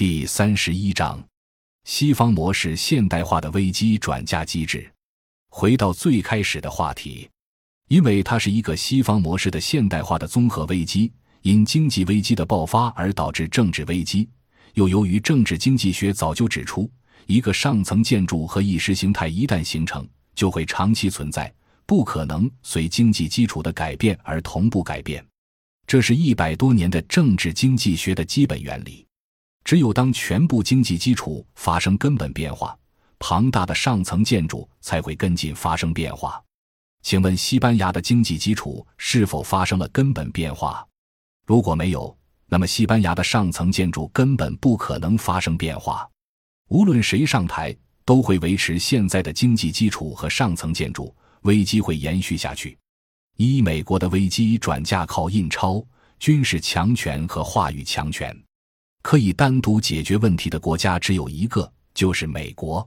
第三十一章：西方模式现代化的危机转嫁机制。回到最开始的话题，因为它是一个西方模式的现代化的综合危机，因经济危机的爆发而导致政治危机，又由于政治经济学早就指出，一个上层建筑和意识形态一旦形成，就会长期存在，不可能随经济基础的改变而同步改变。这是一百多年的政治经济学的基本原理。只有当全部经济基础发生根本变化，庞大的上层建筑才会跟进发生变化。请问西班牙的经济基础是否发生了根本变化？如果没有，那么西班牙的上层建筑根本不可能发生变化。无论谁上台，都会维持现在的经济基础和上层建筑，危机会延续下去。一、美国的危机转嫁靠印钞、军事强权和话语强权。可以单独解决问题的国家只有一个，就是美国。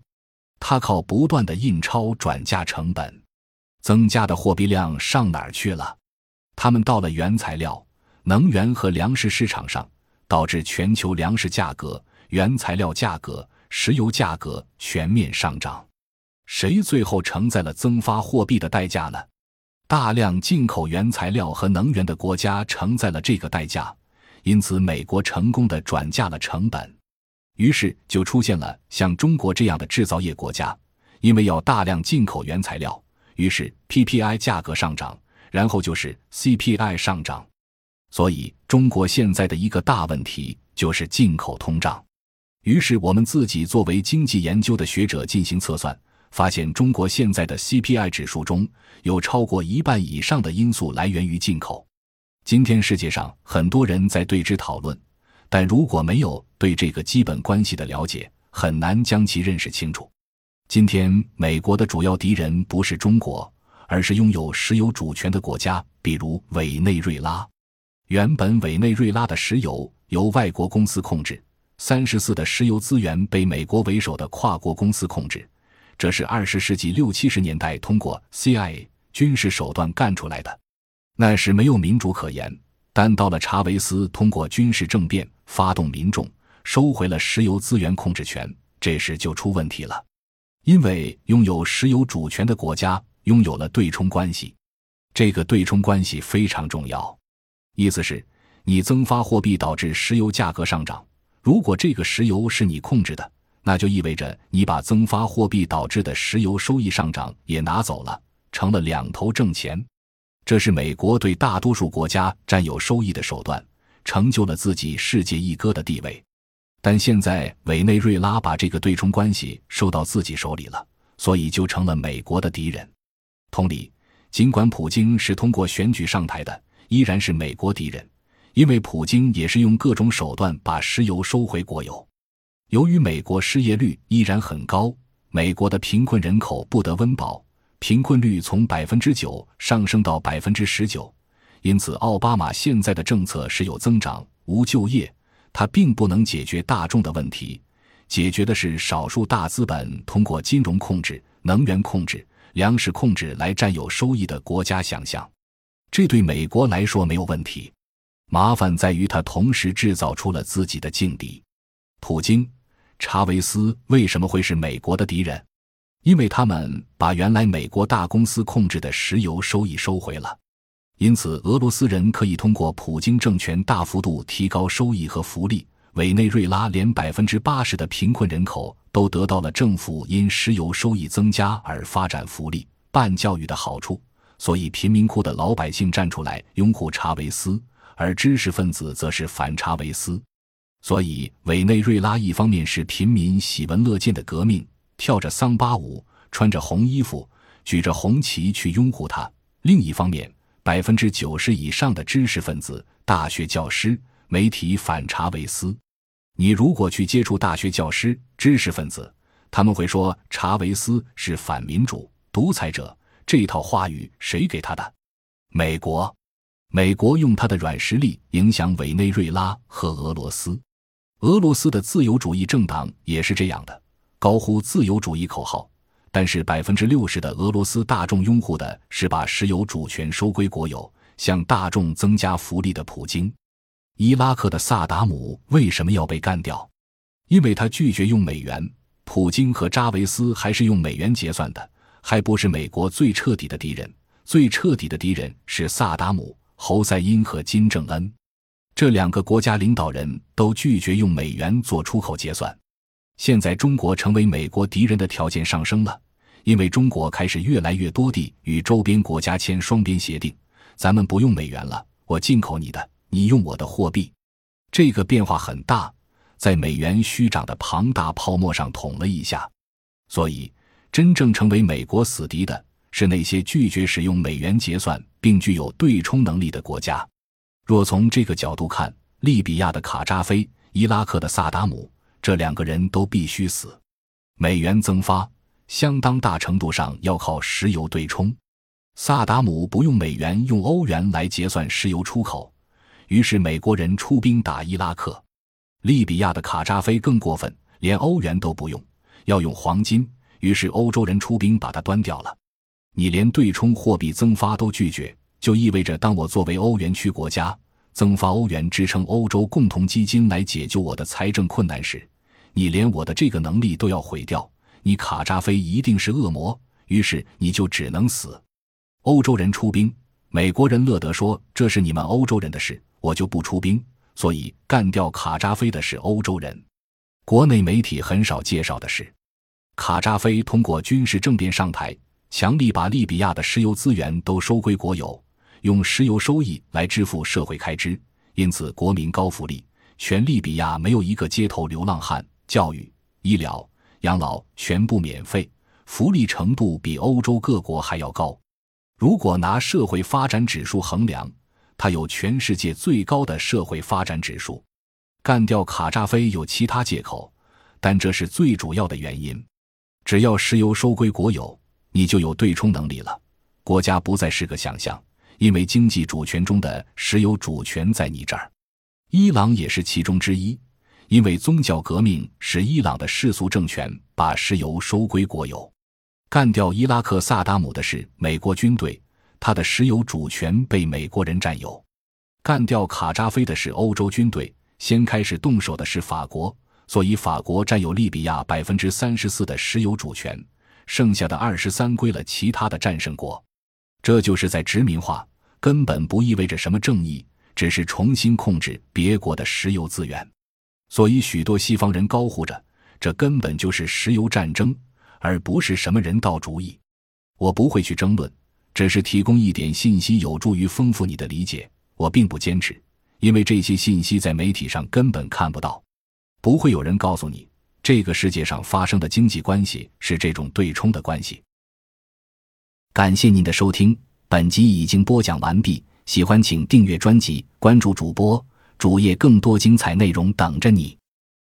它靠不断的印钞转嫁成本，增加的货币量上哪儿去了？他们到了原材料、能源和粮食市场上，导致全球粮食价格、原材料价格、石油价格全面上涨。谁最后承载了增发货币的代价呢？大量进口原材料和能源的国家承载了这个代价。因此，美国成功的转嫁了成本，于是就出现了像中国这样的制造业国家。因为要大量进口原材料，于是 PPI 价格上涨，然后就是 CPI 上涨。所以，中国现在的一个大问题就是进口通胀。于是，我们自己作为经济研究的学者进行测算，发现中国现在的 CPI 指数中有超过一半以上的因素来源于进口。今天世界上很多人在对之讨论，但如果没有对这个基本关系的了解，很难将其认识清楚。今天美国的主要敌人不是中国，而是拥有石油主权的国家，比如委内瑞拉。原本委内瑞拉的石油由外国公司控制，三十四的石油资源被美国为首的跨国公司控制，这是二十世纪六七十年代通过 CIA 军事手段干出来的。那时没有民主可言，但到了查韦斯通过军事政变发动民众收回了石油资源控制权，这时就出问题了。因为拥有石油主权的国家拥有了对冲关系，这个对冲关系非常重要。意思是，你增发货币导致石油价格上涨，如果这个石油是你控制的，那就意味着你把增发货币导致的石油收益上涨也拿走了，成了两头挣钱。这是美国对大多数国家占有收益的手段，成就了自己世界一哥的地位。但现在委内瑞拉把这个对冲关系收到自己手里了，所以就成了美国的敌人。同理，尽管普京是通过选举上台的，依然是美国敌人，因为普京也是用各种手段把石油收回国有。由于美国失业率依然很高，美国的贫困人口不得温饱。贫困率从百分之九上升到百分之十九，因此奥巴马现在的政策是有增长无就业，它并不能解决大众的问题，解决的是少数大资本通过金融控制、能源控制、粮食控制来占有收益的国家想象。这对美国来说没有问题，麻烦在于他同时制造出了自己的劲敌。普京、查韦斯为什么会是美国的敌人？因为他们把原来美国大公司控制的石油收益收回了，因此俄罗斯人可以通过普京政权大幅度提高收益和福利。委内瑞拉连百分之八十的贫困人口都得到了政府因石油收益增加而发展福利、办教育的好处。所以贫民窟的老百姓站出来拥护查韦斯，而知识分子则是反查韦斯。所以委内瑞拉一方面是平民喜闻乐见的革命。跳着桑巴舞，穿着红衣服，举着红旗去拥护他。另一方面，百分之九十以上的知识分子、大学教师、媒体反查韦斯。你如果去接触大学教师、知识分子，他们会说查韦斯是反民主、独裁者。这套话语谁给他的？美国。美国用他的软实力影响委内瑞拉和俄罗斯。俄罗斯的自由主义政党也是这样的。高呼自由主义口号，但是百分之六十的俄罗斯大众拥护的是把石油主权收归国有、向大众增加福利的普京。伊拉克的萨达姆为什么要被干掉？因为他拒绝用美元。普京和扎维斯还是用美元结算的，还不是美国最彻底的敌人。最彻底的敌人是萨达姆、侯赛因和金正恩。这两个国家领导人都拒绝用美元做出口结算。现在中国成为美国敌人的条件上升了，因为中国开始越来越多地与周边国家签双边协定。咱们不用美元了，我进口你的，你用我的货币。这个变化很大，在美元虚涨的庞大泡沫上捅了一下。所以，真正成为美国死敌的是那些拒绝使用美元结算并具有对冲能力的国家。若从这个角度看，利比亚的卡扎菲、伊拉克的萨达姆，这两个人都必须死。美元增发，相当大程度上要靠石油对冲。萨达姆不用美元，用欧元来结算石油出口，于是美国人出兵打伊拉克。利比亚的卡扎菲更过分，连欧元都不用，要用黄金，于是欧洲人出兵把它端掉了。你连对冲货币增发都拒绝。就意味着，当我作为欧元区国家增发欧元支撑欧洲共同基金来解救我的财政困难时，你连我的这个能力都要毁掉。你卡扎菲一定是恶魔，于是你就只能死。欧洲人出兵，美国人乐得说这是你们欧洲人的事，我就不出兵。所以干掉卡扎菲的是欧洲人。国内媒体很少介绍的是，卡扎菲通过军事政变上台，强力把利比亚的石油资源都收归国有。用石油收益来支付社会开支，因此国民高福利，全利比亚没有一个街头流浪汉，教育、医疗、养老全部免费，福利程度比欧洲各国还要高。如果拿社会发展指数衡量，它有全世界最高的社会发展指数。干掉卡扎菲有其他借口，但这是最主要的原因。只要石油收归国有，你就有对冲能力了，国家不再是个想象。因为经济主权中的石油主权在你这儿，伊朗也是其中之一。因为宗教革命使伊朗的世俗政权把石油收归国有。干掉伊拉克萨达姆的是美国军队，他的石油主权被美国人占有。干掉卡扎菲的是欧洲军队，先开始动手的是法国，所以法国占有利比亚百分之三十四的石油主权，剩下的二十三归了其他的战胜国。这就是在殖民化。根本不意味着什么正义，只是重新控制别国的石油资源。所以，许多西方人高呼着，这根本就是石油战争，而不是什么人道主义。我不会去争论，只是提供一点信息，有助于丰富你的理解。我并不坚持，因为这些信息在媒体上根本看不到。不会有人告诉你，这个世界上发生的经济关系是这种对冲的关系。感谢您的收听。本集已经播讲完毕，喜欢请订阅专辑，关注主播主页，更多精彩内容等着你。